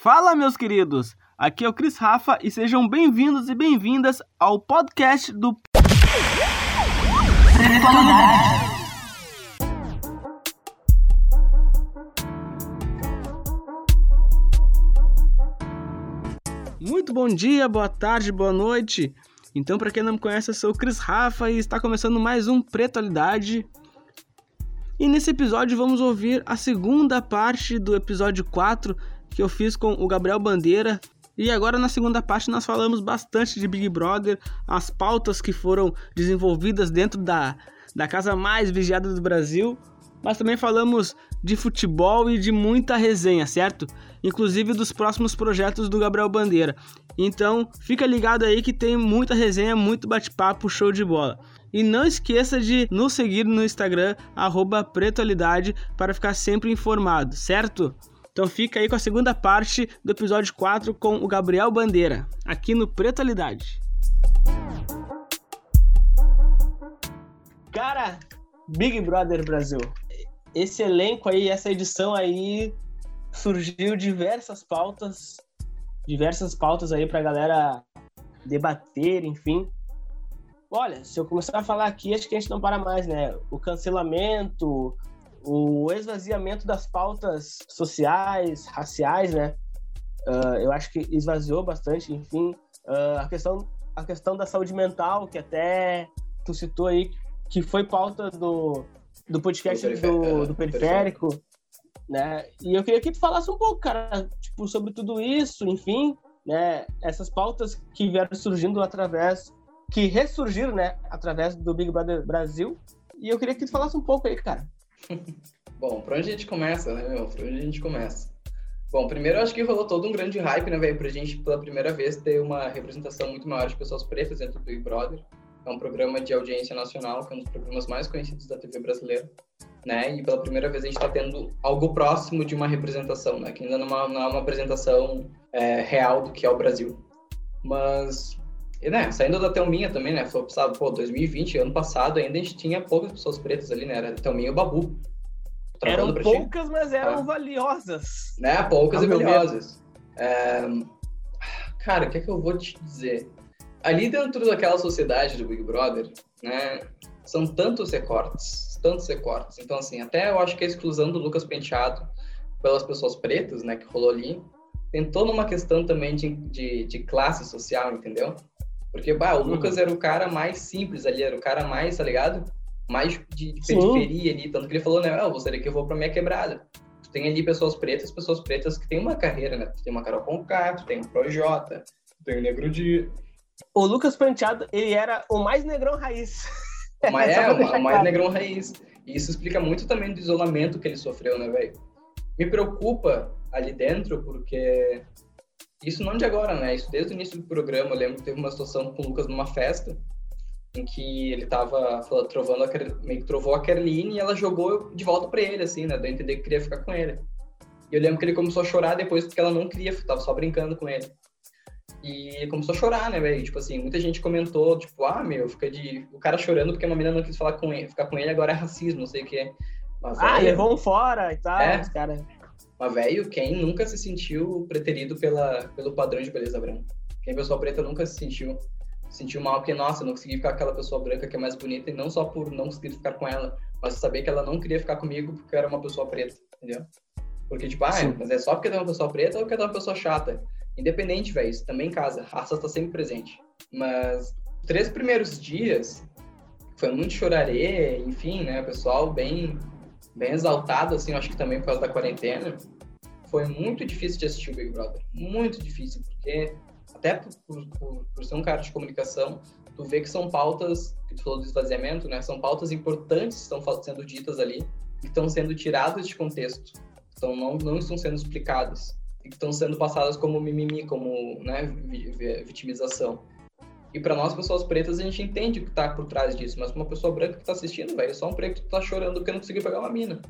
Fala, meus queridos! Aqui é o Cris Rafa e sejam bem-vindos e bem-vindas ao podcast do. Muito bom dia, boa tarde, boa noite. Então, para quem não me conhece, eu sou o Cris Rafa e está começando mais um Pretualidade. E nesse episódio vamos ouvir a segunda parte do episódio 4 que eu fiz com o Gabriel Bandeira. E agora na segunda parte nós falamos bastante de Big Brother, as pautas que foram desenvolvidas dentro da, da casa mais vigiada do Brasil, mas também falamos de futebol e de muita resenha, certo? Inclusive dos próximos projetos do Gabriel Bandeira. Então, fica ligado aí que tem muita resenha, muito bate-papo, show de bola. E não esqueça de nos seguir no Instagram, Pretualidade, para ficar sempre informado, certo? Então fica aí com a segunda parte do episódio 4 com o Gabriel Bandeira, aqui no Pretualidade. Cara, Big Brother Brasil. Esse elenco aí, essa edição aí, surgiu diversas pautas, diversas pautas aí pra galera debater, enfim. Olha, se eu começar a falar aqui, acho que a gente não para mais, né? O cancelamento, o esvaziamento das pautas sociais, raciais, né? Uh, eu acho que esvaziou bastante, enfim. Uh, a, questão, a questão da saúde mental, que até tu citou aí, que foi pauta do, do podcast do, do, do periférico, né? E eu queria que tu falasse um pouco, cara, tipo, sobre tudo isso, enfim, né? Essas pautas que vieram surgindo através, que ressurgiram, né? Através do Big Brother Brasil. E eu queria que tu falasse um pouco aí, cara. Bom, pra onde a gente começa, né, meu? Pra onde a gente começa? Bom, primeiro eu acho que rolou todo um grande hype, né, velho, pra gente, pela primeira vez, ter uma representação muito maior de pessoas pretas dentro do Big Brother. É um programa de audiência nacional, que é um dos programas mais conhecidos da TV brasileira, né? E pela primeira vez a gente está tendo algo próximo de uma representação, né? Que ainda não é uma, não é uma apresentação é, real do que é o Brasil. Mas, e, né, saindo da Thelminha também, né? Foi, sabe, pô, 2020, ano passado, ainda a gente tinha poucas pessoas pretas ali, né? Era Thelminha e o Babu. Eram poucas, ti. mas eram ah. valiosas. Né? Poucas e valiosas. É... Cara, o que é que eu vou te dizer? Ali dentro daquela sociedade do Big Brother, né? São tantos recortes, tantos recortes. Então, assim, até eu acho que a exclusão do Lucas Penteado pelas pessoas pretas, né, que rolou ali, tem toda uma questão também de, de, de classe social, entendeu? Porque, bah, o uhum. Lucas era o cara mais simples ali, era o cara mais, tá ligado? mais de, de periferia ali, tanto que ele falou, né, ah, você que eu vou pra minha quebrada. Tu tem ali pessoas pretas, pessoas pretas que têm uma carreira, né? Tu tem uma Carol Conká, tu tem o Projota, tu tem o Negro de... O Lucas Penteado, ele era o mais negrão raiz. Mas é, o, o mais negrão raiz. E isso explica muito também do isolamento que ele sofreu, né, velho? Me preocupa ali dentro, porque isso não de agora, né? Isso desde o início do programa. Eu lembro que teve uma situação com o Lucas numa festa, em que ele tava falando, trovando a, meio que trovou a Kerline e ela jogou de volta para ele, assim, né? Deu a entender que queria ficar com ele. E eu lembro que ele começou a chorar depois porque ela não queria, tava só brincando com ele. E ele começou a chorar, né, velho? Tipo assim, muita gente comentou, tipo, ah, meu, fica de. O cara chorando porque uma menina não quis falar com ele, ficar com ele, agora é racismo, não sei o que. Mas, ah, levou um fora e tal, é, cara. Mas, velho, quem nunca se sentiu preterido pela, pelo padrão de beleza branca? Quem pessoa preta nunca se sentiu sentiu mal porque, nossa, eu não consegui ficar com aquela pessoa branca que é mais bonita, e não só por não conseguir ficar com ela, mas saber que ela não queria ficar comigo porque eu era uma pessoa preta, entendeu? Porque, tipo, ah, mas é só porque é uma pessoa preta ou porque é uma pessoa chata. Independente, velho, isso também casa. A raça tá sempre presente. Mas, três primeiros dias, foi muito chorarê, enfim, né, pessoal bem, bem exaltado, assim, acho que também por causa da quarentena. Foi muito difícil de assistir o Big Brother. Muito difícil, porque até por, por, por, ser um cara de comunicação, tu vê que são pautas, que tu falou do esvaziamento, né? São pautas importantes que estão sendo ditas ali, que estão sendo tiradas de contexto, então não, não estão sendo explicadas, e que estão sendo passadas como mimimi, como né, vitimização. E para nós, pessoas pretas, a gente entende o que está por trás disso, mas uma pessoa branca que está assistindo, velho, é só um preto que tá chorando porque não conseguiu pegar uma mina.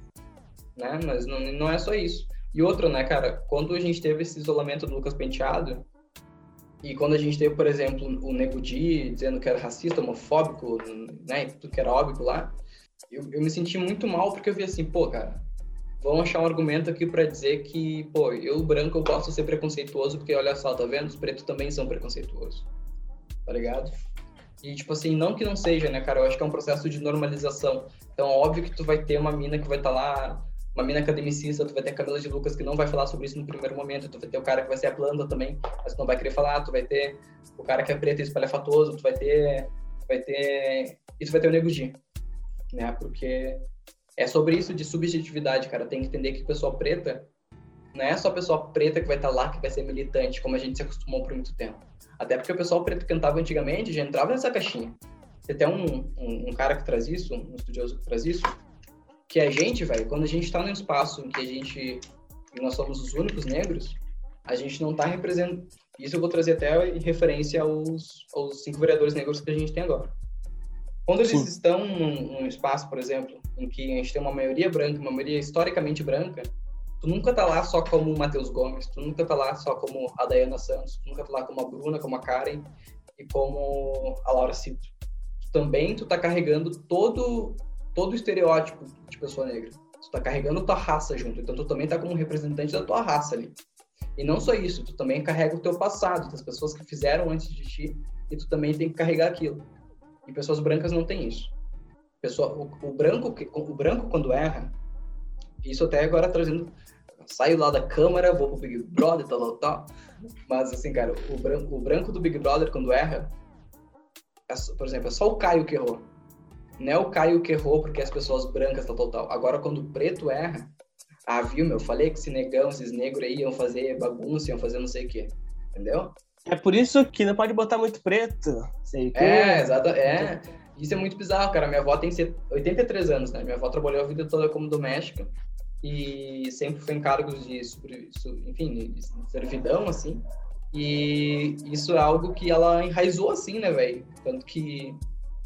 Né? Mas não, não é só isso. E outra, né, cara, quando a gente teve esse isolamento do Lucas Penteado, e quando a gente teve, por exemplo, o Nego Di dizendo que era racista, homofóbico, né, tudo que era óbvio lá, eu, eu me senti muito mal porque eu vi assim, pô, cara, vão achar um argumento aqui para dizer que, pô, eu branco eu posso ser preconceituoso porque olha só, tá vendo? Os pretos também são preconceituosos. Tá ligado? E tipo assim, não que não seja, né, cara? Eu acho que é um processo de normalização. Então, óbvio que tu vai ter uma mina que vai estar tá lá, uma mina academicista, tu vai ter a Camila de Lucas que não vai falar sobre isso no primeiro momento, tu vai ter o cara que vai ser a planta também, mas tu não vai querer falar, tu vai ter o cara que é preto e espalhafatoso, tu vai ter, vai ter, e tu vai ter o Nego G, né? Porque é sobre isso de subjetividade, cara. Tem que entender que pessoa preta não é só pessoa preta que vai estar tá lá que vai ser militante, como a gente se acostumou por muito tempo. Até porque o pessoal preto cantava antigamente já entrava nessa caixinha. Tem até um, um, um, cara que traz isso, um estudioso que traz isso, que a gente, velho, quando a gente está num espaço em que a gente, nós somos os únicos negros, a gente não está representando. Isso eu vou trazer até em referência aos, aos cinco vereadores negros que a gente tem agora. Quando eles Sim. estão num, num, espaço, por exemplo, em que a gente tem uma maioria branca, uma maioria historicamente branca, tu nunca tá lá só como o Matheus Gomes, tu nunca tá lá só como a Dayana Santos, tu nunca tá lá como a Bruna, como a Karen e como a Laura Cito. Também tu tá carregando todo todo o estereótipo de pessoa negra. Tu tá carregando tua raça junto, então tu também tá como representante da tua raça ali. E não só isso, tu também carrega o teu passado, das pessoas que fizeram antes de ti, e tu também tem que carregar aquilo. E pessoas brancas não têm isso. Pessoa, o, o branco, o branco quando erra, isso até agora trazendo saio lá da câmara, vou pro Big Brother, tal, tal, tal. Mas, assim, cara, o branco, o branco do Big Brother, quando erra, é, por exemplo, é só o Caio que errou. Não é o Caio que errou porque as pessoas brancas, tal, tal, tal. Agora, quando o preto erra, ah, viu, meu, falei que esse negão, esses negros aí iam fazer bagunça, iam fazer não sei o quê. Entendeu? É por isso que não pode botar muito preto. Sei que... É, exato. É. Isso é muito bizarro, cara. Minha avó tem 83 anos, né? Minha avó trabalhou a vida toda como doméstica e sempre foi em cargos de, enfim, de servidão, assim. E isso é algo que ela enraizou assim, né, velho? Tanto que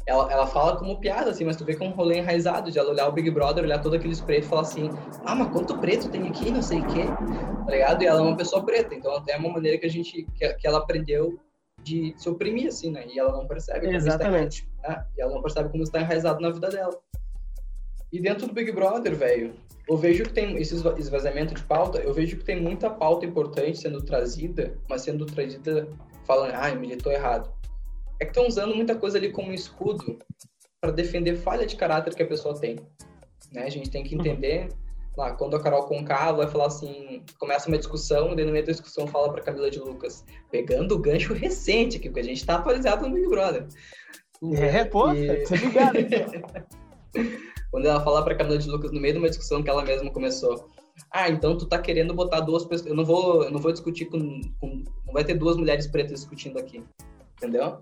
ela, ela fala como piada, assim, mas tu vê que é um rolê enraizado de ela olhar o Big Brother, olhar todos aqueles pretos e falar assim: ah, mas quanto preto tem aqui, não sei o quê, tá ligado? E ela é uma pessoa preta, então até é uma maneira que a gente, que, que ela aprendeu de se oprimir, assim, né? E ela não percebe. Exatamente. Está, né? E ela não percebe como está enraizado na vida dela. E dentro do Big Brother, velho, eu vejo que tem esse esvaziamento de pauta, eu vejo que tem muita pauta importante sendo trazida, mas sendo trazida falando, ah, militou errado. É que estão usando muita coisa ali como escudo para defender falha de caráter que a pessoa tem. Né? A gente tem que entender, lá, quando a Carol Conká vai falar assim, começa uma discussão, e no meio da discussão fala para Camila de Lucas, pegando o gancho recente, que a gente está atualizado no Big Brother. É, pô, e... tá ligado, então. Quando ela fala para Camila de Lucas no meio de uma discussão que ela mesma começou. Ah, então tu tá querendo botar duas pessoas. Eu não vou, eu não vou discutir com, com, Não vai ter duas mulheres pretas discutindo aqui. Entendeu?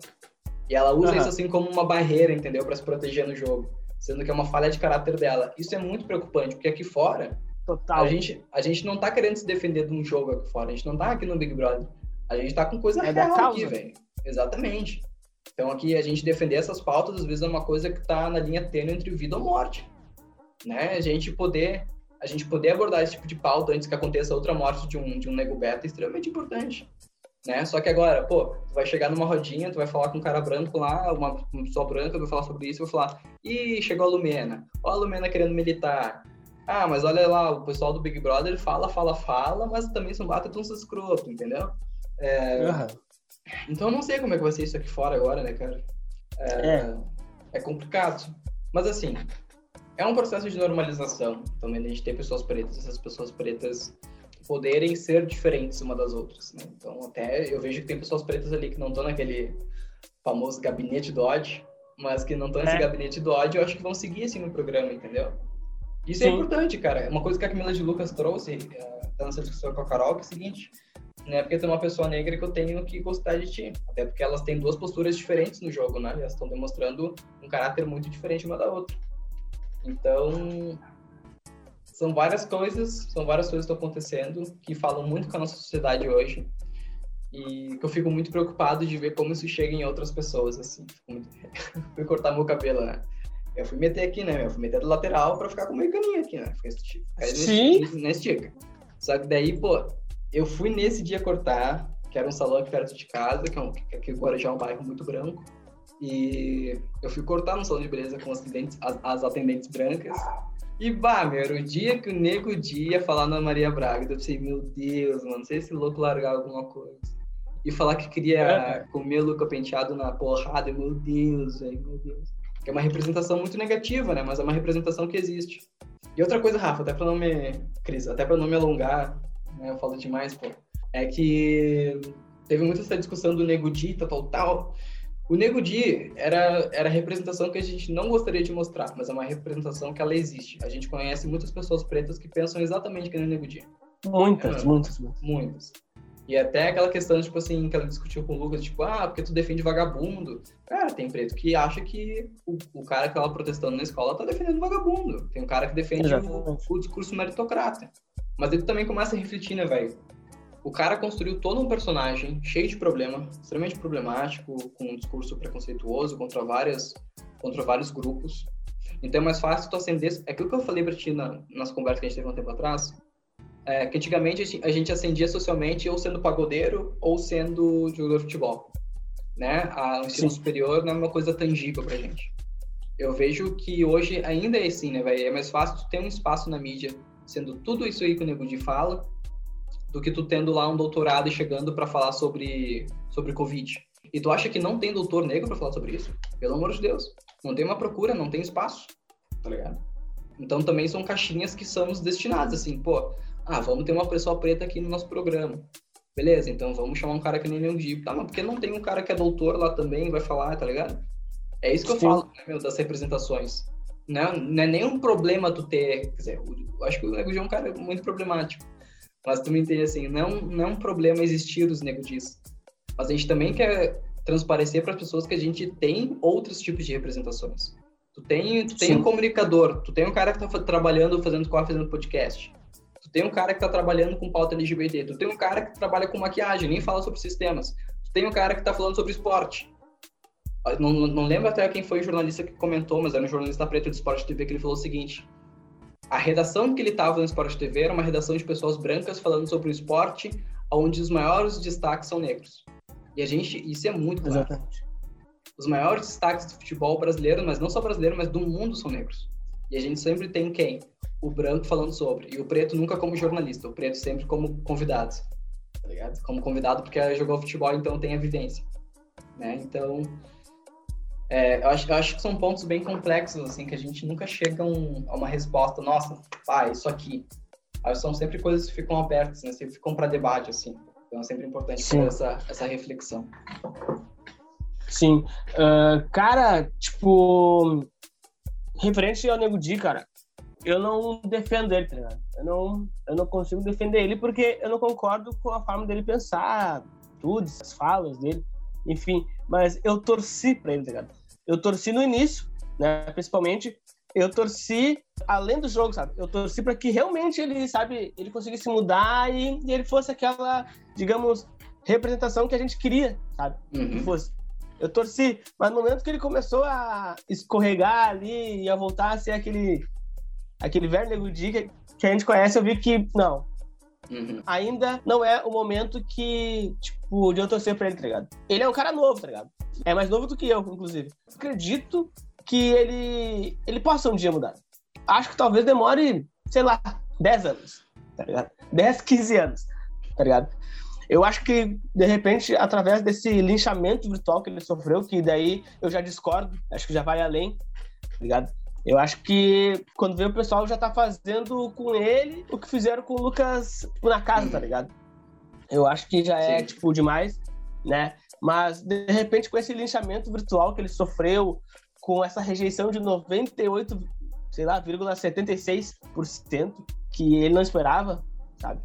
E ela usa uhum. isso assim como uma barreira, entendeu? para se proteger no jogo. Sendo que é uma falha de caráter dela. Isso é muito preocupante, porque aqui fora. Total. A gente, a gente não tá querendo se defender de um jogo aqui fora. A gente não tá aqui no Big Brother. A gente tá com coisa é real aqui, velho. Exatamente. Então aqui a gente defender essas pautas às vezes é uma coisa que está na linha tênue entre vida ou morte, né? A gente poder a gente poder abordar esse tipo de pauta antes que aconteça outra morte de um de um nego beta é extremamente importante, né? Só que agora, pô, tu vai chegar numa rodinha, tu vai falar com um cara branco lá, uma, uma pessoa branca, vai falar sobre isso, vai falar, ih, chegou a Lumena, ó a Lumena querendo militar. Ah, mas olha lá, o pessoal do Big Brother fala, fala, fala, mas também são bata tão escroto, entendeu? É, uhum. Então eu não sei como é que vai ser isso aqui fora agora, né, cara? É, é. é complicado. Mas assim, é um processo de normalização também, a gente ter pessoas pretas, essas pessoas pretas poderem ser diferentes uma das outras, né? Então até eu vejo que tem pessoas pretas ali que não estão naquele famoso gabinete do ódio, mas que não estão nesse é. gabinete do ódio, eu acho que vão seguir assim no programa, entendeu? Isso é Sim. é importante, cara. É uma coisa que a Camila de Lucas trouxe, uh, tá nessa discussão com a Carol, que é o seguinte, não é porque tem uma pessoa negra que eu tenho que gostar de ti. Até porque elas têm duas posturas diferentes no jogo, né? Elas estão demonstrando um caráter muito diferente uma da outra. Então, são várias coisas, são várias coisas que estão acontecendo que falam muito com a nossa sociedade hoje e que eu fico muito preocupado de ver como isso chega em outras pessoas, assim. Muito... fui cortar meu cabelo, né? Eu fui meter aqui, né? Eu fui meter do lateral para ficar com meio caminho aqui, né? Ficar Sim. Na estica. Só que daí, pô, eu fui nesse dia cortar, que era um salão aqui perto de casa, que é um, que aqui Guarujá é um bairro muito branco. E eu fui cortar no salão de beleza com as atendentes, as, as atendentes brancas. E, bah, meu, era o dia que o nego dia falar na Maria Braga. Eu pensei, meu Deus, mano, não sei se louco largar alguma coisa. E falar que queria é. comer Luca Penteado na porrada, meu Deus, velho, meu Deus. É uma representação muito negativa, né? Mas é uma representação que existe. E outra coisa, Rafa, até pra não me. Cris, até pra não me alongar, né? Eu falo demais, pô. É que teve muito essa discussão do Nego Di, tal, tal, tal. O Nego Di era, era a representação que a gente não gostaria de mostrar, mas é uma representação que ela existe. A gente conhece muitas pessoas pretas que pensam exatamente que nem o Nego Di. Muitas, é, muitas, muitas. Muitas. E até aquela questão, tipo assim, que ela discutiu com o Lucas, tipo, ah, porque tu defende vagabundo. Cara, tem preto que acha que o, o cara que tava protestando na escola tá defendendo vagabundo. Tem um cara que defende o, o, discurso meritocrata. Mas ele também começa a refletir, né, velho? O cara construiu todo um personagem cheio de problema, extremamente problemático, com um discurso preconceituoso contra várias, contra vários grupos. Então é mais fácil tu acender. É aquilo que eu falei pra ti na, nas conversas que a gente teve um tempo atrás. É, que antigamente a gente acendia socialmente ou sendo pagodeiro ou sendo jogador de futebol. Né? A, o ensino Sim. superior não é uma coisa tangível pra gente. Eu vejo que hoje ainda é assim, né, velho? É mais fácil tu ter um espaço na mídia sendo tudo isso aí que o Nego de fala do que tu tendo lá um doutorado e chegando para falar sobre, sobre Covid. E tu acha que não tem doutor negro para falar sobre isso? Pelo amor de Deus. Não tem uma procura, não tem espaço. Tá ligado? Então também são caixinhas que somos destinados, assim, pô, ah, vamos ter uma pessoa preta aqui no nosso programa. Beleza, então vamos chamar um cara que nem o Di. Tá, mas porque não tem um cara que é doutor lá também vai falar, tá ligado? É isso que eu Sim. falo, né, meu, das representações. Não, não é nenhum problema tu ter. Quer dizer, eu acho que o Nego Di é um cara muito problemático. Mas tu me entende assim, não, não é um problema existir os nego. Mas a gente também quer transparecer para as pessoas que a gente tem outros tipos de representações. Tu tem, tu tem um comunicador, tu tem um cara que está trabalhando, fazendo corre, fazendo podcast. Tu tem um cara que está trabalhando com pauta LGBT. Tu tem um cara que trabalha com maquiagem, nem fala sobre sistemas. Tu tem um cara que está falando sobre esporte. Não, não lembro até quem foi o jornalista que comentou, mas era um jornalista preto de Esporte TV que ele falou o seguinte: a redação que ele estava no Esporte TV era uma redação de pessoas brancas falando sobre o esporte, onde os maiores destaques são negros. E a gente, isso é muito claro. Exatamente. Os maiores destaques do futebol brasileiro, mas não só brasileiro, mas do mundo são negros. E a gente sempre tem quem? O branco falando sobre. E o preto nunca como jornalista, o preto sempre como convidado. Tá ligado? Como convidado porque jogou futebol, então tem evidência. Né? Então, é, eu, acho, eu acho que são pontos bem complexos, assim, que a gente nunca chega um, a uma resposta, nossa, pá, isso aqui. Aí são sempre coisas que ficam abertas, né? Sempre ficam para debate, assim. Então é sempre importante ter essa, essa reflexão. Sim. Uh, cara, tipo, referente ao Nego Di, cara, eu não defendo ele, tá ligado? Eu não, eu não consigo defender ele porque eu não concordo com a forma dele pensar, tudo, as falas dele, enfim. Mas eu torci pra ele, tá ligado? Eu torci no início, né? Principalmente, eu torci além do jogo, sabe? Eu torci para que realmente ele, sabe, ele conseguisse mudar e, e, ele fosse aquela, digamos, representação que a gente queria, sabe? Uhum. Que fosse. Eu torci, mas no momento que ele começou a escorregar ali e a voltar a ser aquele aquele velho nego que, que a gente conhece, eu vi que não. Uhum. Ainda não é o momento que, tipo, de eu torcer pra ele, tá ligado? Ele é um cara novo, tá ligado? É mais novo do que eu, inclusive. Acredito que ele, ele possa um dia mudar. Acho que talvez demore, sei lá, 10 anos, tá ligado? 10, 15 anos, tá ligado? Eu acho que, de repente, através desse linchamento virtual que ele sofreu, que daí eu já discordo, acho que já vai além, tá ligado? Eu acho que quando vê o pessoal já tá fazendo com ele o que fizeram com o Lucas na casa, tá ligado? Eu acho que já é, Sim. tipo, demais, né? Mas, de repente, com esse linchamento virtual que ele sofreu, com essa rejeição de 98, sei lá, 76% que ele não esperava, sabe?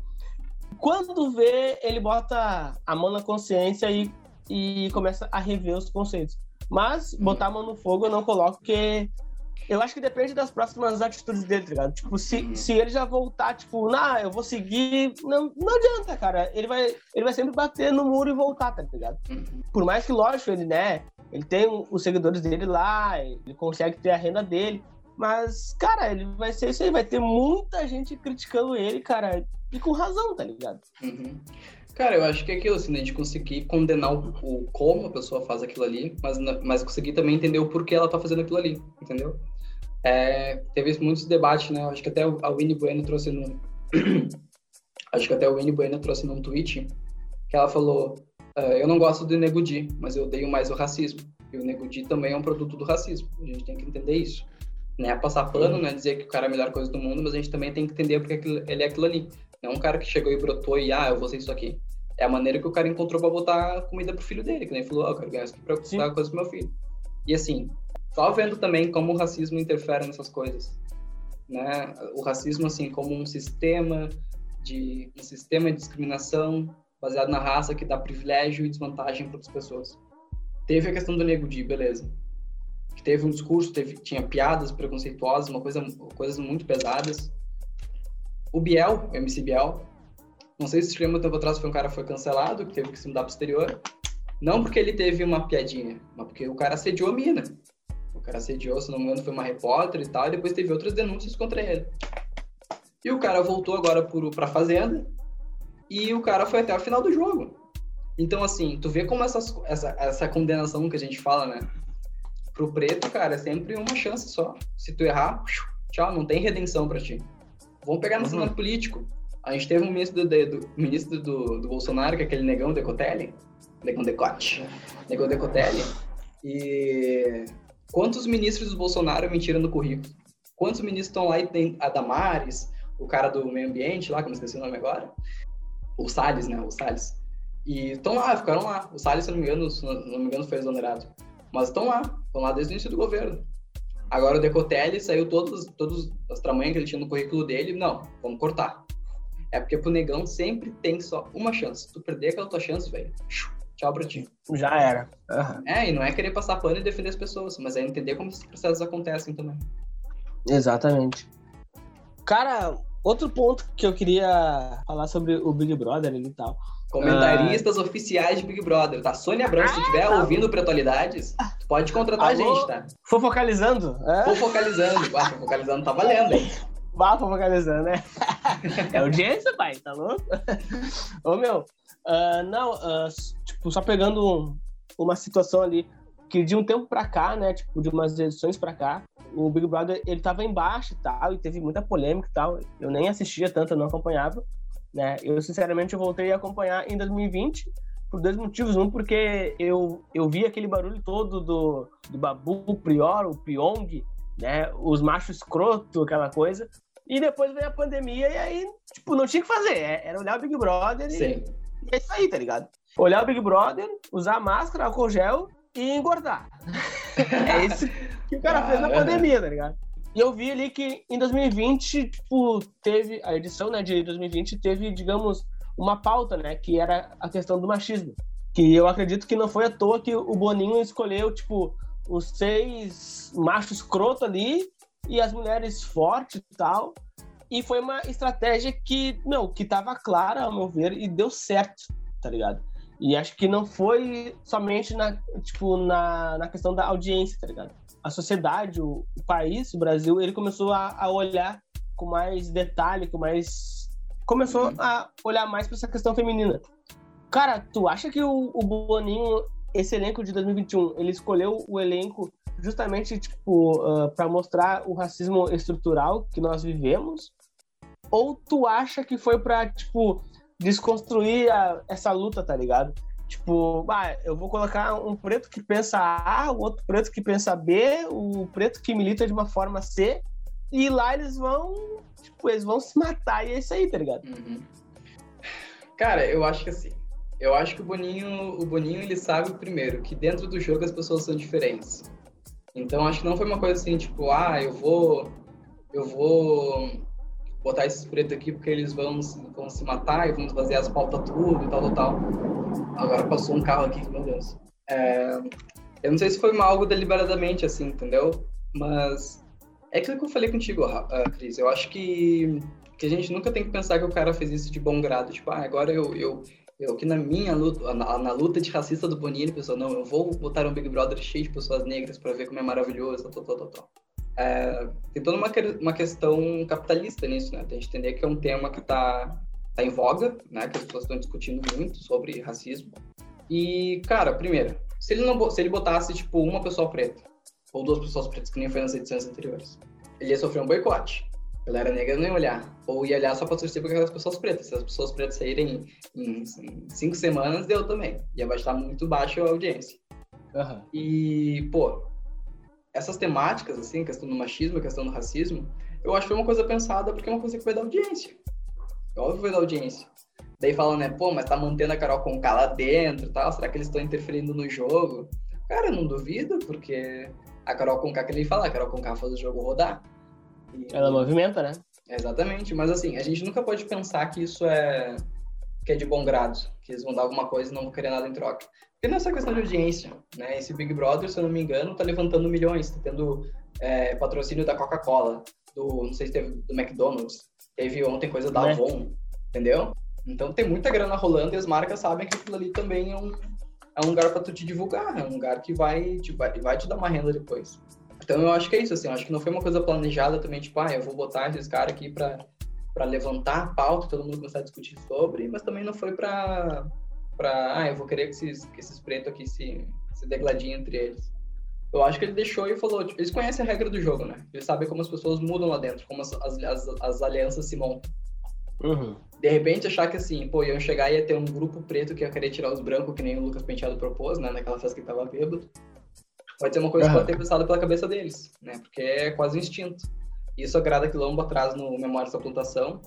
Quando vê, ele bota a mão na consciência e, e começa a rever os conceitos. Mas botar a mão no fogo eu não coloco, porque eu acho que depende das próximas atitudes dele, tá ligado? Tipo, se, uhum. se ele já voltar, tipo, não, eu vou seguir. Não, não adianta, cara. Ele vai, ele vai sempre bater no muro e voltar, tá ligado? Uhum. Por mais que, lógico, ele, né? Ele tem os seguidores dele lá, ele consegue ter a renda dele. Mas, cara, ele vai ser isso aí, vai ter muita gente criticando ele, cara. E com razão, tá ligado? Uhum. Cara, eu acho que é aquilo, assim, né? a gente conseguir condenar o, o, como a pessoa faz aquilo ali, mas, mas conseguir também entender o porquê ela tá fazendo aquilo ali, entendeu? é, teve muitos debates, né? Acho que até a Winnie Bueno trouxe no. Acho que até a Winnie Bueno trouxe num tweet que ela falou: uh, Eu não gosto do Negudi, mas eu odeio mais o racismo. E o Negudi também é um produto do racismo. A gente tem que entender isso. Não é passar pano, não é dizer que o cara é a melhor coisa do mundo, mas a gente também tem que entender porque ele é aquilo ali. Não é um cara que chegou e brotou e, ah, eu vou ser isso aqui. É a maneira que o cara encontrou para botar comida pro filho dele, que nem falou, ah, eu quero ganhar isso aqui pra botar coisa pro meu filho. E assim, só vendo também como o racismo interfere nessas coisas. Né? O racismo, assim, como um sistema de um sistema de discriminação baseado na raça que dá privilégio e desvantagem para as pessoas. Teve a questão do nego de beleza. Que teve um discurso, teve, tinha piadas preconceituosas, uma coisa, coisas muito pesadas. O Biel, o MC Biel, não sei se você lembra um tempo atrás, foi um cara que foi cancelado, que teve que se mudar para o exterior. Não porque ele teve uma piadinha, mas porque o cara assediou a mina. O cara assediou, se não me engano, foi uma repórter e tal, e depois teve outras denúncias contra ele. E o cara voltou agora para a Fazenda, e o cara foi até o final do jogo. Então, assim, tu vê como essas, essa, essa condenação que a gente fala, né? Pro preto, cara, é sempre uma chance só. Se tu errar, tchau, não tem redenção para ti. Vamos pegar no uhum. cenário político. A gente teve um ministro, do, ministro do, do, Bolsonaro, que é aquele negão Decotelli. Negão Decote. Negão Decotelli. E quantos ministros do Bolsonaro mentiram no currículo? Quantos ministros estão lá e tem a Damares, o cara do meio ambiente lá, que eu não esqueci o nome agora. O Salles, né? O Salles. E estão lá, ficaram lá. O Salles, se não me engano, se não me engano, foi exonerado. Mas estão lá, estão lá desde o início do governo. Agora o Decotelli saiu todos, todos as tramanhas que ele tinha no currículo dele. Não, vamos cortar. É porque pro negão sempre tem só uma chance. Se tu perder aquela tua chance, velho, tchau pra ti. Já era. Uhum. É, e não é querer passar pano e defender as pessoas, mas é entender como esses processos acontecem também. Exatamente. Cara, outro ponto que eu queria falar sobre o Big Brother e tal. Comentaristas oficiais de Big Brother, tá? Sônia Branco, ah, se estiver tá. ouvindo Pretolidades, tu pode contratar Alô? a gente, tá? Fofocalizando? É? Fofocalizando. Ah, fofocalizando tá valendo, hein? Vá fofocalizando, né? é audiência, pai, tá louco? Ô, meu, uh, não, uh, tipo, só pegando uma situação ali, que de um tempo pra cá, né, tipo, de umas edições pra cá, o Big Brother, ele tava embaixo e tal, e teve muita polêmica e tal. Eu nem assistia tanto, eu não acompanhava, né? Eu, sinceramente, eu voltei a acompanhar em 2020 por dois motivos. Um, porque eu, eu vi aquele barulho todo do, do Babu, o Prior, o Pyong, né? Os machos escroto, aquela coisa. E depois veio a pandemia e aí, tipo, não tinha o que fazer. É, era olhar o Big Brother e, e é isso aí, tá ligado? Olhar o Big Brother, usar máscara, álcool gel e engordar. é isso que o cara fez na pandemia, tá ligado? E eu vi ali que em 2020, tipo, teve a edição, né, de 2020 teve, digamos, uma pauta, né, que era a questão do machismo. Que eu acredito que não foi à toa que o Boninho escolheu, tipo, os seis machos escroto ali e as mulheres fortes e tal. E foi uma estratégia que, não, que tava clara, ao meu ver, e deu certo, tá ligado? E acho que não foi somente na, tipo, na, na questão da audiência, tá ligado? A sociedade, o, o país, o Brasil, ele começou a, a, olhar com mais detalhe, com mais. Começou a olhar mais para essa questão feminina. Cara, tu acha que o, o Boninho, esse elenco de 2021, ele escolheu o elenco justamente, tipo, uh, para mostrar o racismo estrutural que nós vivemos? Ou tu acha que foi para tipo, desconstruir a, essa luta, tá ligado? Tipo, ah, eu vou colocar um preto que pensa A, o outro preto que pensa B, o preto que milita de uma forma C, e lá eles vão, tipo, eles vão se matar e é isso aí, tá ligado? Uhum. Cara, eu acho que assim, eu acho que o Boninho, o Boninho ele sabe primeiro que dentro do jogo as pessoas são diferentes. Então acho que não foi uma coisa assim, tipo, ah, eu vou eu vou botar esses pretos aqui porque eles vão, vão se matar e vão fazer as pautas tudo e tal, tal, tal. Agora passou um carro aqui, meu Deus. É, eu não sei se foi algo deliberadamente, assim, entendeu? Mas é aquilo que eu falei contigo, uh, Cris. Eu acho que, que a gente nunca tem que pensar que o cara fez isso de bom grado. Tipo, ah, agora eu, eu, eu aqui na minha luta, na, na luta de racista do Boninho, ele pensou, não, eu vou botar um Big Brother cheio de pessoas negras para ver como é maravilhoso, tal, tal, tal, tal é, tem toda uma, uma questão capitalista nisso, né? Tem que entender que é um tema que está tá em voga, né? Que as pessoas estão discutindo muito sobre racismo. E, cara, primeiro, se ele não se ele botasse tipo uma pessoa preta ou duas pessoas pretas, que nem foi nas edições anteriores, ele ia sofrer um boicote. Ela era negra, não ia olhar. Ou ia olhar só pra torcer para aquelas pessoas pretas. Se as pessoas pretas saírem em, em cinco semanas, deu também. Ia baixar muito baixo a audiência. Uhum. E, pô, essas temáticas, assim, questão do machismo, questão do racismo, eu acho que foi uma coisa pensada porque é uma coisa que vai dar audiência. É óbvio que vai dar audiência. Daí falam, né, pô, mas tá mantendo a Carol com lá dentro tal, será que eles estão interferindo no jogo? Cara, não duvido, porque a Carol Conká, que ele fala, a Carol Conká faz o jogo rodar. E... Ela movimenta, né? Exatamente, mas assim, a gente nunca pode pensar que isso é que é de bom grado, que eles vão dar alguma coisa e não vão querer nada em troca. Porque não é só questão de audiência, né? Esse Big Brother, se eu não me engano, tá levantando milhões, tá tendo é, patrocínio da Coca-Cola, do, não sei se teve do McDonald's, teve ontem coisa da né? Avon, entendeu? Então tem muita grana rolando e as marcas sabem que aquilo ali também é um, é um lugar para tu te divulgar, é um lugar que vai te, vai, vai te dar uma renda depois. Então eu acho que é isso, assim, eu acho que não foi uma coisa planejada também, tipo, ah, eu vou botar esses caras aqui para para levantar a pauta, todo mundo começar a discutir sobre, mas também não foi para para ah, eu vou querer que esses, que esses pretos aqui se, se degladiem entre eles. Eu acho que ele deixou e falou, tipo, eles conhecem a regra do jogo, né? Eles sabem como as pessoas mudam lá dentro, como as, as, as alianças se montam. Uhum. De repente achar que assim, pô, iam chegar e ia ter um grupo preto que ia querer tirar os brancos, que nem o Lucas Penteado propôs, né? Naquela festa que tava bêbado. Pode ser uma coisa uhum. que pode ter pensado pela cabeça deles, né? Porque é quase um instinto. Isso agrada Quilombo atrás no Memórias da Plantação,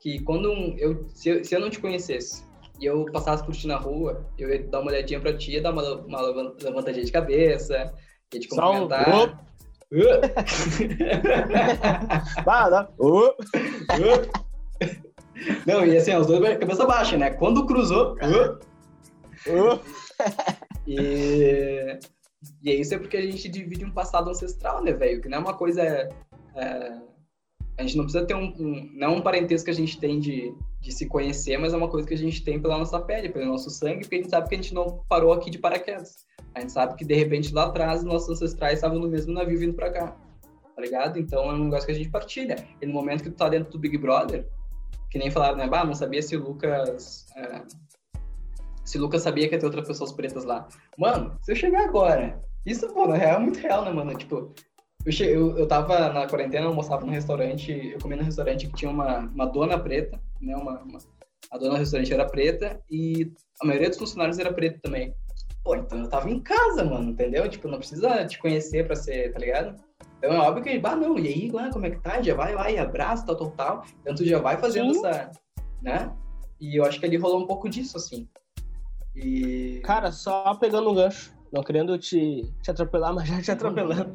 que quando eu se, eu, se eu não te conhecesse e eu passasse por ti na rua, eu ia dar uma olhadinha pra ti, ia dar uma, uma levantadinha de cabeça, ia te cumprimentar. Só um... Uh. uh. Não, e assim, os dois cabeça baixa, né? Quando cruzou. Uh. Uh. e, e é isso é porque a gente divide um passado ancestral, né, velho? Que não é uma coisa. É, a gente não precisa ter um, um. Não é um parentesco que a gente tem de, de se conhecer, mas é uma coisa que a gente tem pela nossa pele, pelo nosso sangue, porque a gente sabe que a gente não parou aqui de paraquedas. A gente sabe que de repente lá atrás nossos ancestrais estavam no mesmo navio vindo pra cá. Tá ligado? Então é um negócio que a gente partilha. E no momento que tu tá dentro do Big Brother, que nem falaram, né? Bah, não sabia se o Lucas. É, se o Lucas sabia que ia ter outras pessoas pretas lá. Mano, se eu chegar agora. Isso, pô, na real é muito real, né, mano? Tipo, eu, che... eu, eu tava na quarentena, eu almoçava num restaurante, eu comi num restaurante que tinha uma, uma dona preta, né? Uma, uma, a dona do restaurante era preta e a maioria dos funcionários era preto também. Pô, então eu tava em casa, mano, entendeu? Tipo, não precisa te conhecer pra ser, tá ligado? Então é óbvio que, bah, não, e aí, lá, como é que tá? Já vai lá e abraça, tal, tal, tal. Então tu já vai fazendo Sim. essa, né? E eu acho que ali rolou um pouco disso, assim. E... Cara, só pegando um gancho, não querendo te, te atropelar, mas já te atropelando.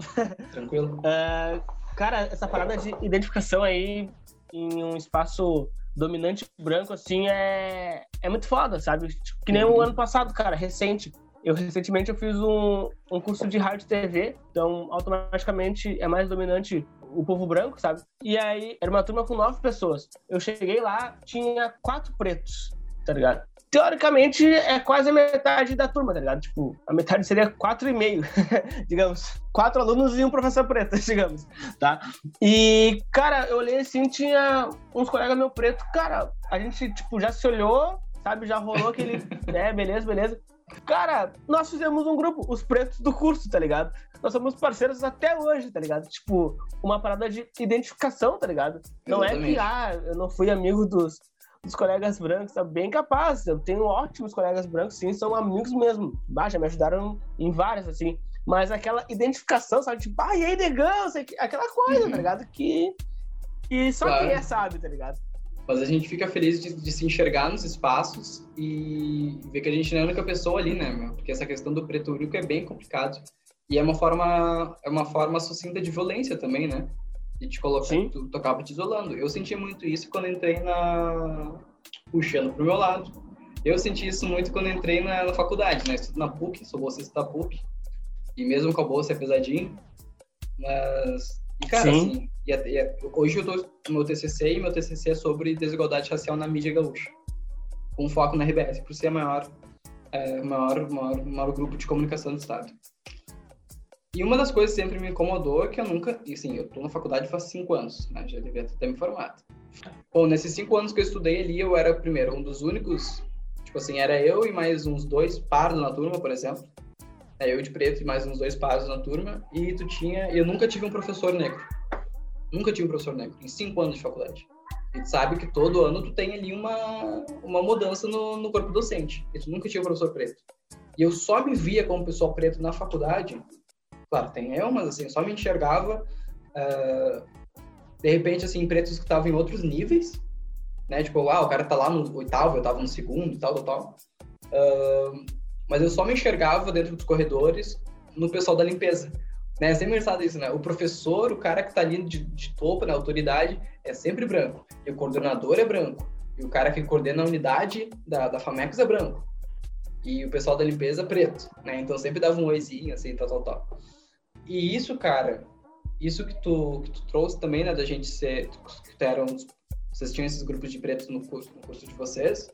Tranquilo. é, cara, essa parada de identificação aí em um espaço dominante branco, assim, é, é muito foda, sabe? Tipo, que nem o uhum. ano passado, cara, recente. Eu recentemente eu fiz um, um curso de rádio e TV, então automaticamente é mais dominante o povo branco, sabe? E aí era uma turma com nove pessoas. Eu cheguei lá, tinha quatro pretos, tá ligado? Teoricamente é quase a metade da turma, tá ligado? Tipo, a metade seria quatro e meio, digamos. Quatro alunos e um professor preto, digamos, tá? E, cara, eu olhei assim, tinha uns colegas meu preto, cara, a gente, tipo, já se olhou, sabe? Já rolou aquele, é, beleza, beleza. Cara, nós fizemos um grupo, os pretos do curso, tá ligado? Nós somos parceiros até hoje, tá ligado? Tipo, uma parada de identificação, tá ligado? Não Exatamente. é que, ah, eu não fui amigo dos, dos colegas brancos, tá bem capaz. Eu tenho ótimos colegas brancos, sim, são amigos mesmo. Bah, já me ajudaram em várias, assim. Mas aquela identificação, sabe? Tipo, ah, e aí, negão? Aquela coisa, uhum. tá ligado? Que, que só claro. quem é sabe, tá ligado? Mas a gente fica feliz de, de, se enxergar nos espaços e ver que a gente não é a única pessoa ali, né, meu? Porque essa questão do preto único é bem complicado. E é uma forma, é uma forma sucinta de violência também, né? De te colocar, tu, acaba te isolando. Eu senti muito isso quando entrei na... puxando pro meu lado. Eu senti isso muito quando entrei na, na faculdade, né? Estudo na PUC, sou bolsista da PUC. E mesmo com a bolsa é pesadinho. Mas e, cara, Sim. assim, e, e, hoje eu tô no meu TCC e meu TCC é sobre desigualdade racial na mídia gaúcha, com foco na RBS, por ser a maior, é, maior, maior, maior grupo de comunicação do Estado. E uma das coisas que sempre me incomodou é que eu nunca, e assim, eu tô na faculdade faz cinco anos, né, já devia ter me formado. Bom, nesses cinco anos que eu estudei ali, eu era, primeiro, um dos únicos, tipo assim, era eu e mais uns dois pardos na turma, por exemplo, é, eu de preto e mais uns dois pares na turma, e tu tinha. Eu nunca tive um professor negro. Nunca tive um professor negro, em cinco anos de faculdade. E tu sabe que todo ano tu tem ali uma, uma mudança no, no corpo docente. E tu nunca tinha um professor preto. E eu só me via como pessoa preta na faculdade. Claro, tem eu, mas assim, só me enxergava, uh, de repente, assim, pretos que estavam em outros níveis, né? Tipo, ah, o cara tá lá no oitavo, eu tava no segundo, tal, tal, tal. Uh, mas eu só me enxergava dentro dos corredores no pessoal da limpeza. Né? É sempre engraçado isso, né? O professor, o cara que tá ali de, de topo, na autoridade, é sempre branco. E o coordenador é branco. E o cara que coordena a unidade da, da FAMECOS é branco. E o pessoal da limpeza é preto, né? Então sempre dava um oizinho, assim, tal, tal, tal. E isso, cara, isso que tu, que tu trouxe também, né, da gente ser, que eram, vocês tinham esses grupos de pretos no curso, no curso de vocês,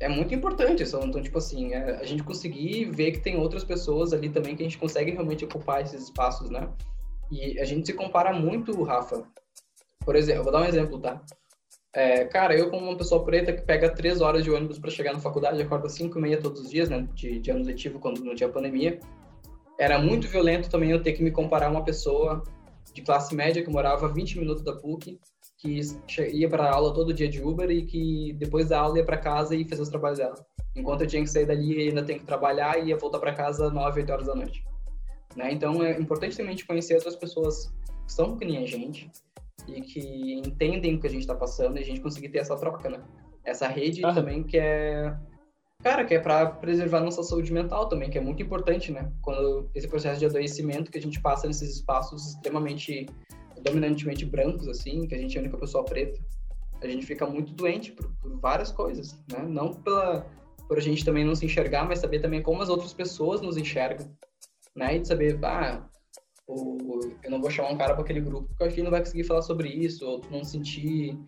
é muito importante. Então, tipo assim, é, a gente conseguir ver que tem outras pessoas ali também que a gente consegue realmente ocupar esses espaços, né? E a gente se compara muito, Rafa. Por exemplo, eu vou dar um exemplo, tá? É, cara, eu como uma pessoa preta que pega três horas de ônibus para chegar na faculdade, acorda cinco e meia todos os dias, né? De, de ano letivo, quando não tinha pandemia. Era muito violento também eu ter que me comparar a uma pessoa de classe média que morava a 20 minutos da PUC que ia para aula todo dia de Uber e que depois da aula ia para casa e fazia os trabalhos dela. Enquanto eu tinha que sair dali e ainda tenho que trabalhar e ia voltar para casa 9, 8 horas da noite. Né? Então é importante também a conhecer outras pessoas que são que nem a gente e que entendem o que a gente está passando e a gente conseguir ter essa troca, né? Essa rede ah. também que é cara, que é para preservar nossa saúde mental também, que é muito importante, né? Quando esse processo de adoecimento que a gente passa nesses espaços extremamente dominantemente brancos, assim, que a gente é a única pessoa preta, a gente fica muito doente por, por várias coisas, né? Não pela, por a gente também não se enxergar, mas saber também como as outras pessoas nos enxergam, né? E de saber, ah, eu não vou chamar um cara para aquele grupo porque acho que ele não vai conseguir falar sobre isso, ou não sentir...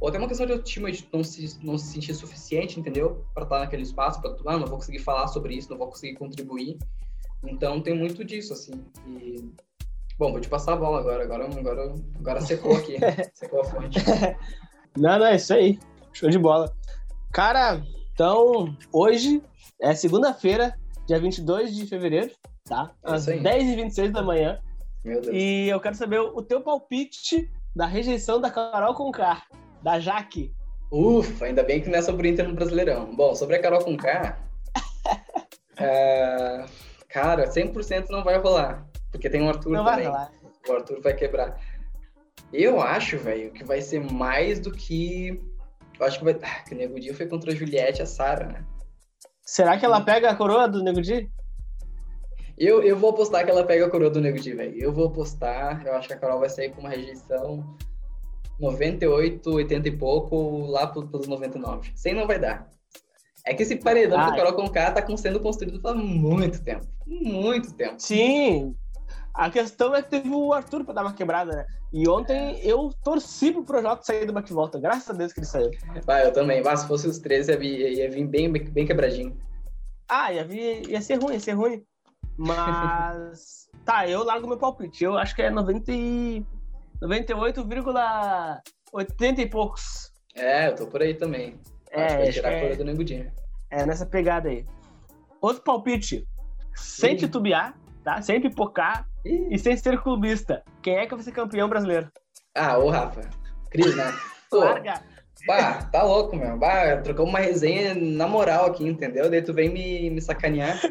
Ou até uma questão de autoestima, de não se, não se sentir suficiente, entendeu? Para estar naquele espaço, para ah, não vou conseguir falar sobre isso, não vou conseguir contribuir. Então tem muito disso, assim. E Bom, vou te passar a bola agora. Agora, agora, agora secou aqui. secou a fonte. Não, não, é isso aí. Show de bola. Cara, então, hoje é segunda-feira, dia 22 de fevereiro, tá? É Às 10h26 da manhã. Meu Deus. E eu quero saber o teu palpite da rejeição da Carol Conká, da Jaque. Ufa, ainda bem que não é sobre o Inter no Brasileirão. Bom, sobre a Carol Conká, é... cara, 100% não vai rolar. Porque tem o Arthur Não também. Vai o Arthur vai quebrar. Eu acho, velho, que vai ser mais do que. Eu acho que vai. Ah, que o Nego Di foi contra a Juliette e a Sara, né? Será que ela pega a coroa do Nego Di? Eu, eu vou apostar que ela pega a coroa do Nego Di, velho. Eu vou apostar. Eu acho que a Carol vai sair com uma rejeição 98, 80 e pouco, lá pelos 99. 100 não vai dar. É que esse paredão ah, que a Carol K tá sendo construído há muito tempo. Muito tempo. Sim, a questão é que teve o Arthur pra dar uma quebrada, né? E ontem eu torci pro Projota sair do bate-volta. Graças a Deus que ele saiu. Ah, eu também. Mas se fosse os três, ia vir, ia vir bem, bem quebradinho. Ah, ia, vir, ia ser ruim, ia ser ruim. Mas. tá, eu largo meu palpite. Eu acho que é 90 e... 98,80 e poucos. É, eu tô por aí também. É, acho que vai tirar a cor é... do Negudinho. É, nessa pegada aí. Outro palpite. Sem titubear, tá? Sem pipocar e sem ser clubista. Quem é que vai ser campeão brasileiro? Ah, ô Rafa. Cris, né? Pô, Larga. Bah, tá louco, meu. Bah, trocou uma resenha na moral aqui, entendeu? Daí tu vem me, me sacanear.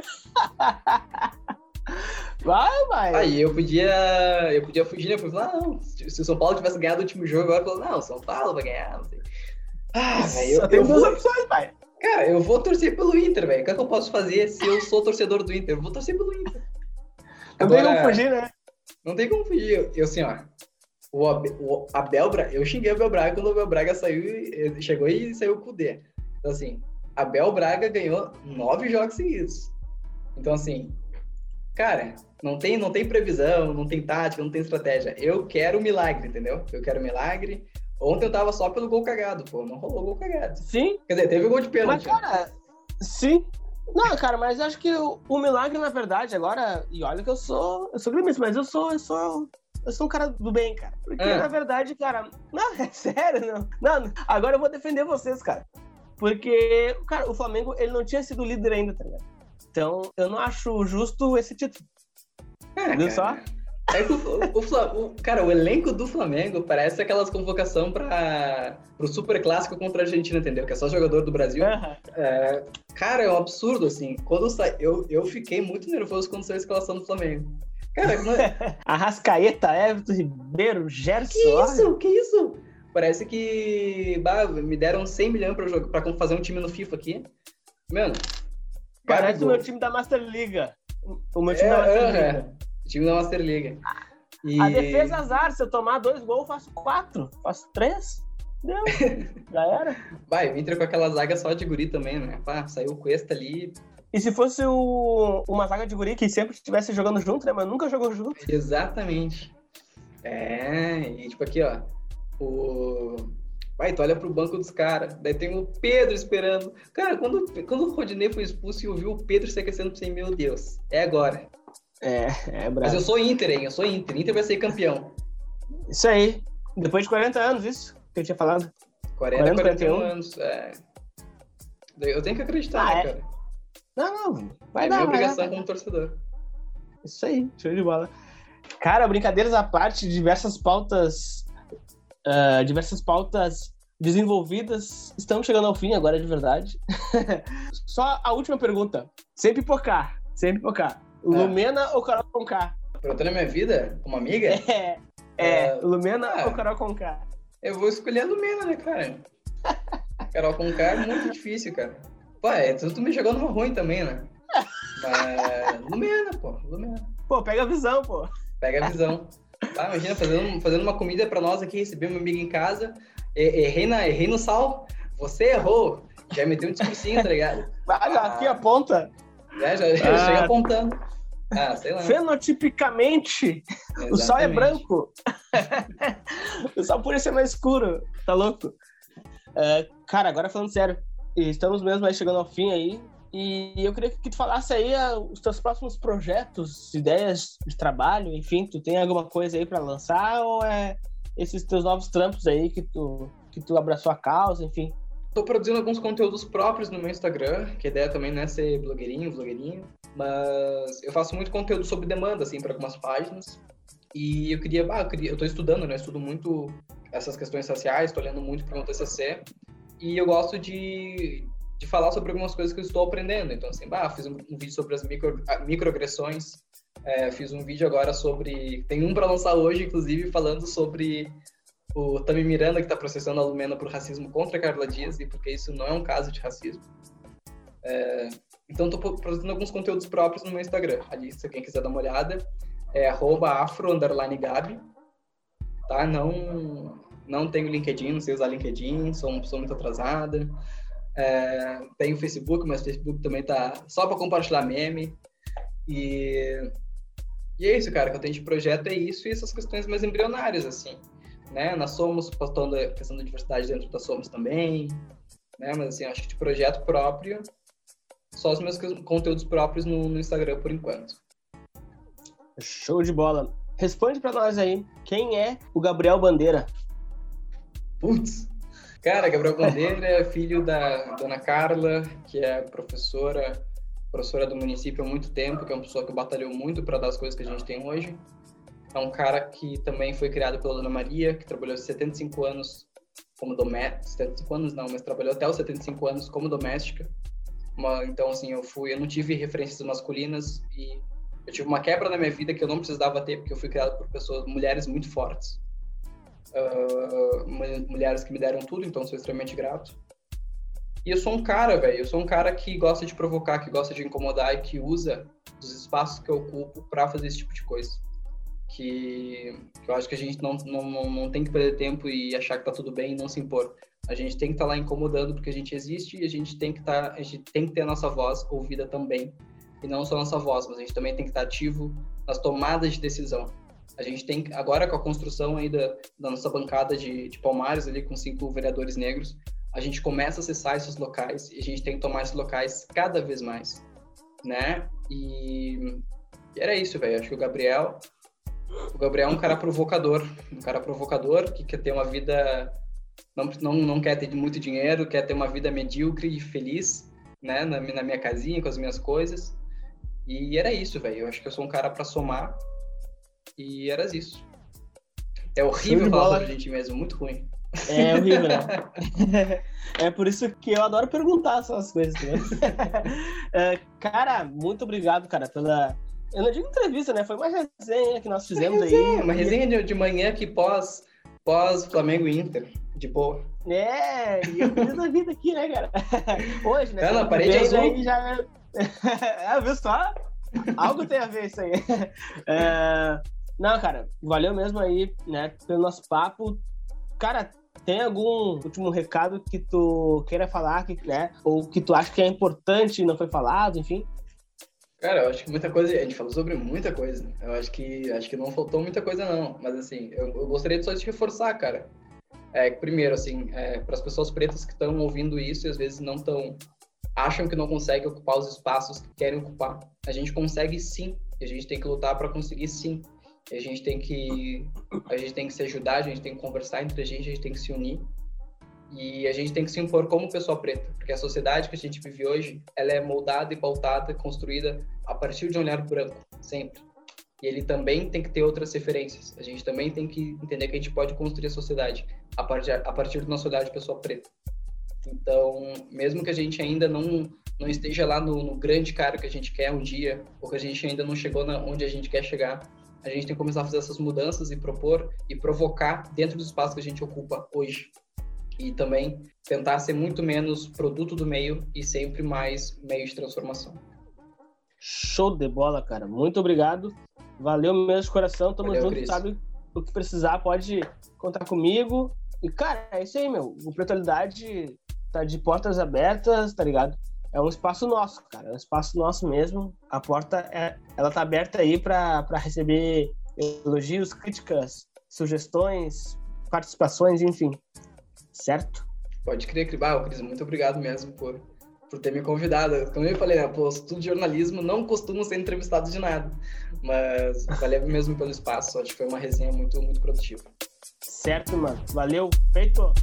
Vai, vai. Aí eu podia, eu podia fugir, né? Eu falei, não, se o São Paulo tivesse ganhado o último jogo, agora eu falei, não, o São Paulo vai ganhar, não sei. Ah, velho, eu, Só tem duas vou... opções, pai. Cara, eu vou torcer pelo Inter, velho. O que, é que eu posso fazer se eu sou torcedor do Inter? Eu vou torcer pelo Inter. Não tem como fugir, né? Não tem como fugir. Eu, assim, ó. O, o Abel Braga, eu xinguei o Abel Braga quando o Abel Braga saiu, chegou e saiu com o D. Então, assim, Abel Braga ganhou nove jogos seguidos. Então, assim, cara, não tem, não tem previsão, não tem tática, não tem estratégia. Eu quero milagre, entendeu? Eu quero milagre. Ontem eu tava só pelo gol cagado, pô. Não rolou gol cagado. Sim. Quer dizer, teve gol de pênalti. Mas, cara, sim. Não, cara, mas acho que o, o, milagre, na verdade, agora. E olha que eu sou. Eu sou gremista, mas eu sou. Eu sou. Eu sou um cara do bem, cara. Porque, é. na verdade, cara. Não, é sério, não. Não, agora eu vou defender vocês, cara. Porque, cara, o Flamengo, ele não tinha sido líder ainda, tá ligado? Então, eu não acho justo esse título. É, Viu só? É que o, o, cara, o elenco do Flamengo parece aquelas convocação para o Super Clássico contra a Argentina, entendeu? Que é só jogador do Brasil. Uhum. É, cara, é um absurdo, assim. Quando sa... eu, eu fiquei muito nervoso quando saiu a escalação do Flamengo. Cara, é... Arrascaeta, Everton Ribeiro, Gerson. Que isso? Que isso? Parece que bah, me deram 100 milhões para fazer um time no FIFA aqui. Mano. Parece o meu time da Master Liga. O meu time é, da Master Liga. É time da Master League. E... A defesa azar, se eu tomar dois gols, faço quatro, faço três. Deu. Já era. Vai, Inter com aquela zaga só de guri também, né? Pá, saiu o Cuesta ali. E se fosse o... uma zaga de guri que sempre estivesse jogando junto, né? Mas nunca jogou junto. Exatamente. É, e tipo aqui, ó. O. Vai, tu olha pro banco dos caras. Daí tem o Pedro esperando. Cara, quando, quando o Rodinei foi expulso e ouviu o Pedro se aquecendo, pensei, meu Deus, é agora. É, é bravo. Mas eu sou Inter, hein? Eu sou Inter. Inter vai ser campeão. Isso aí. Depois de 40 anos, isso que eu tinha falado. 40, 40 41 anos. É. Eu tenho que acreditar, ah, né, é? cara? Não, não. Vai é dar, minha obrigação como torcedor. Isso aí, show de bola. Cara, brincadeiras à parte, diversas pautas. Uh, diversas pautas desenvolvidas estão chegando ao fim agora de verdade. Só a última pergunta. Sem pipocar, sem pipocar. Lumena ou Carol Conká? Perguntando a minha vida? Uma amiga? É. É, uh, Lumena ah, ou Carol Conká? Eu vou escolher a Lumena, né, cara? Carol Conká é muito difícil, cara. Pô, é, tu, tu me jogou numa ruim também, né? Mas. Lumena, pô. Lumena. Pô, pega a visão, pô. Pega a visão. Ah, imagina, fazendo, fazendo uma comida pra nós aqui, receber uma amiga em casa, errei, na, errei no sal, você errou. Já meteu um discursinho, tá ligado? Já ah, aqui aponta. É, já, já ah, chega apontando. Ah, sei lá. Fenotipicamente, Exatamente. o sol é branco. o sol por isso é mais escuro. Tá louco? Uh, cara, agora falando sério, estamos mesmo aí chegando ao fim aí. E eu queria que tu falasse aí uh, os teus próximos projetos, ideias de trabalho, enfim, tu tem alguma coisa aí para lançar ou é esses teus novos trampos aí que tu, que tu abraçou a causa, enfim? Tô produzindo alguns conteúdos próprios no meu Instagram, que a ideia também não é ser blogueirinho, blogueirinho, mas eu faço muito conteúdo sobre demanda, assim, para algumas páginas. E eu queria, ah, eu, queria, eu tô estudando, né? estudo muito essas questões sociais, tô lendo muito para o TCC, e eu gosto de, de falar sobre algumas coisas que eu estou aprendendo. Então, assim, bah, fiz um, um vídeo sobre as micro, microagressões, é, fiz um vídeo agora sobre. Tem um para lançar hoje, inclusive, falando sobre o Tami Miranda, que está processando a Lumena por racismo contra a Carla Dias, e porque isso não é um caso de racismo. É, então, estou produzindo alguns conteúdos próprios no meu Instagram. Ali, se alguém quiser dar uma olhada, é afro_gabi. Tá? Não, não tenho LinkedIn, não sei usar LinkedIn, sou uma pessoa muito atrasada. É, tenho Facebook, mas o Facebook também tá só para compartilhar meme. E, e é isso, cara, que eu tenho de projeto é isso e essas questões mais embrionárias, assim né? Na Somos, postando a questão da diversidade dentro da Somos também, né? Mas, assim, acho que de projeto próprio, só os meus conteúdos próprios no, no Instagram por enquanto. Show de bola. Responde para nós aí, quem é o Gabriel Bandeira? Putz, cara, Gabriel Bandeira é filho da dona Carla, que é professora, professora do município há muito tempo, que é uma pessoa que batalhou muito para dar as coisas que a gente tem hoje. É um cara que também foi criado pela Dona Maria, que trabalhou 75 anos como doméstica, 75 anos não, mas trabalhou até os 75 anos como doméstica. Uma, então, assim, eu fui, eu não tive referências masculinas e eu tive uma quebra na minha vida que eu não precisava ter, porque eu fui criado por pessoas, mulheres muito fortes. Uh, mulheres que me deram tudo, então sou extremamente grato. E eu sou um cara, velho, eu sou um cara que gosta de provocar, que gosta de incomodar e que usa os espaços que eu ocupo para fazer esse tipo de coisa que, que eu acho que a gente não, não, não tem que perder tempo e achar que tá tudo bem e não se impor. A gente tem que estar tá lá incomodando porque a gente existe e a gente tem que tá, a gente tem que ter a nossa voz ouvida também. E não só a nossa voz, mas a gente também tem que estar tá ativo nas tomadas de decisão. A gente tem agora com a construção aí da, da nossa bancada de, de Palmares ali com cinco vereadores negros, a gente começa a acessar esses locais e a gente tem que tomar esses locais cada vez mais, né? E, e era isso, velho. Acho que o Gabriel o Gabriel é um cara provocador, um cara provocador que quer ter uma vida não, não, não quer ter muito dinheiro, quer ter uma vida medíocre e feliz, né, na, na minha casinha com as minhas coisas. E era isso, velho. Eu acho que eu sou um cara para somar E era isso. É horrível falar sobre a gente mesmo, muito ruim. É horrível, né? é por isso que eu adoro perguntar essas coisas. Né? cara, muito obrigado, cara, pela. Eu não digo entrevista, né? Foi uma resenha que nós fizemos resenha, aí. Uma resenha de, de manhã que pós, pós Flamengo e Inter, de boa. É, e eu fiz a vida aqui, né, cara? Hoje, né? Ela, parede azul. Aí já... é, viu só? Algo tem a ver isso aí. É... Não, cara, valeu mesmo aí, né, pelo nosso papo. Cara, tem algum último recado que tu queira falar, que, né? Ou que tu acha que é importante e não foi falado, enfim? Cara, eu acho que muita coisa, a gente falou sobre muita coisa. Eu acho que acho que não faltou muita coisa não, mas assim, eu, eu gostaria só de reforçar, cara. É, primeiro, assim, é, para as pessoas pretas que estão ouvindo isso e às vezes não estão acham que não conseguem ocupar os espaços que querem ocupar. A gente consegue sim, e a gente tem que lutar para conseguir sim. E a gente tem que a gente tem que se ajudar, a gente tem que conversar entre a gente, a gente tem que se unir. E a gente tem que se impor como pessoa preta, porque a sociedade que a gente vive hoje, ela é moldada e pautada, construída a partir de um olhar branco, sempre. E ele também tem que ter outras referências. A gente também tem que entender que a gente pode construir a sociedade a partir, a partir do nosso olhar de pessoa preta. Então, mesmo que a gente ainda não, não esteja lá no, no grande cara que a gente quer um dia, ou que a gente ainda não chegou na, onde a gente quer chegar, a gente tem que começar a fazer essas mudanças e propor e provocar dentro do espaço que a gente ocupa hoje. E também tentar ser muito menos produto do meio e sempre mais meio de transformação. Show de bola, cara. Muito obrigado. Valeu mesmo de coração. Tamo Valeu, junto, Chris. sabe? O que precisar pode contar comigo. E, cara, é isso aí, meu. O Pretualidade tá de portas abertas, tá ligado? É um espaço nosso, cara. É um espaço nosso mesmo. A porta, é, ela tá aberta aí para receber elogios, críticas, sugestões, participações, enfim. Certo? Pode crer, Cribal. Cris, muito obrigado mesmo por, por ter me convidado. Como eu falei, né, pô, estudo de jornalismo não costumo ser entrevistado de nada. Mas valeu mesmo pelo espaço. Acho que foi uma resenha muito, muito produtiva. Certo, mano. Valeu. Feito.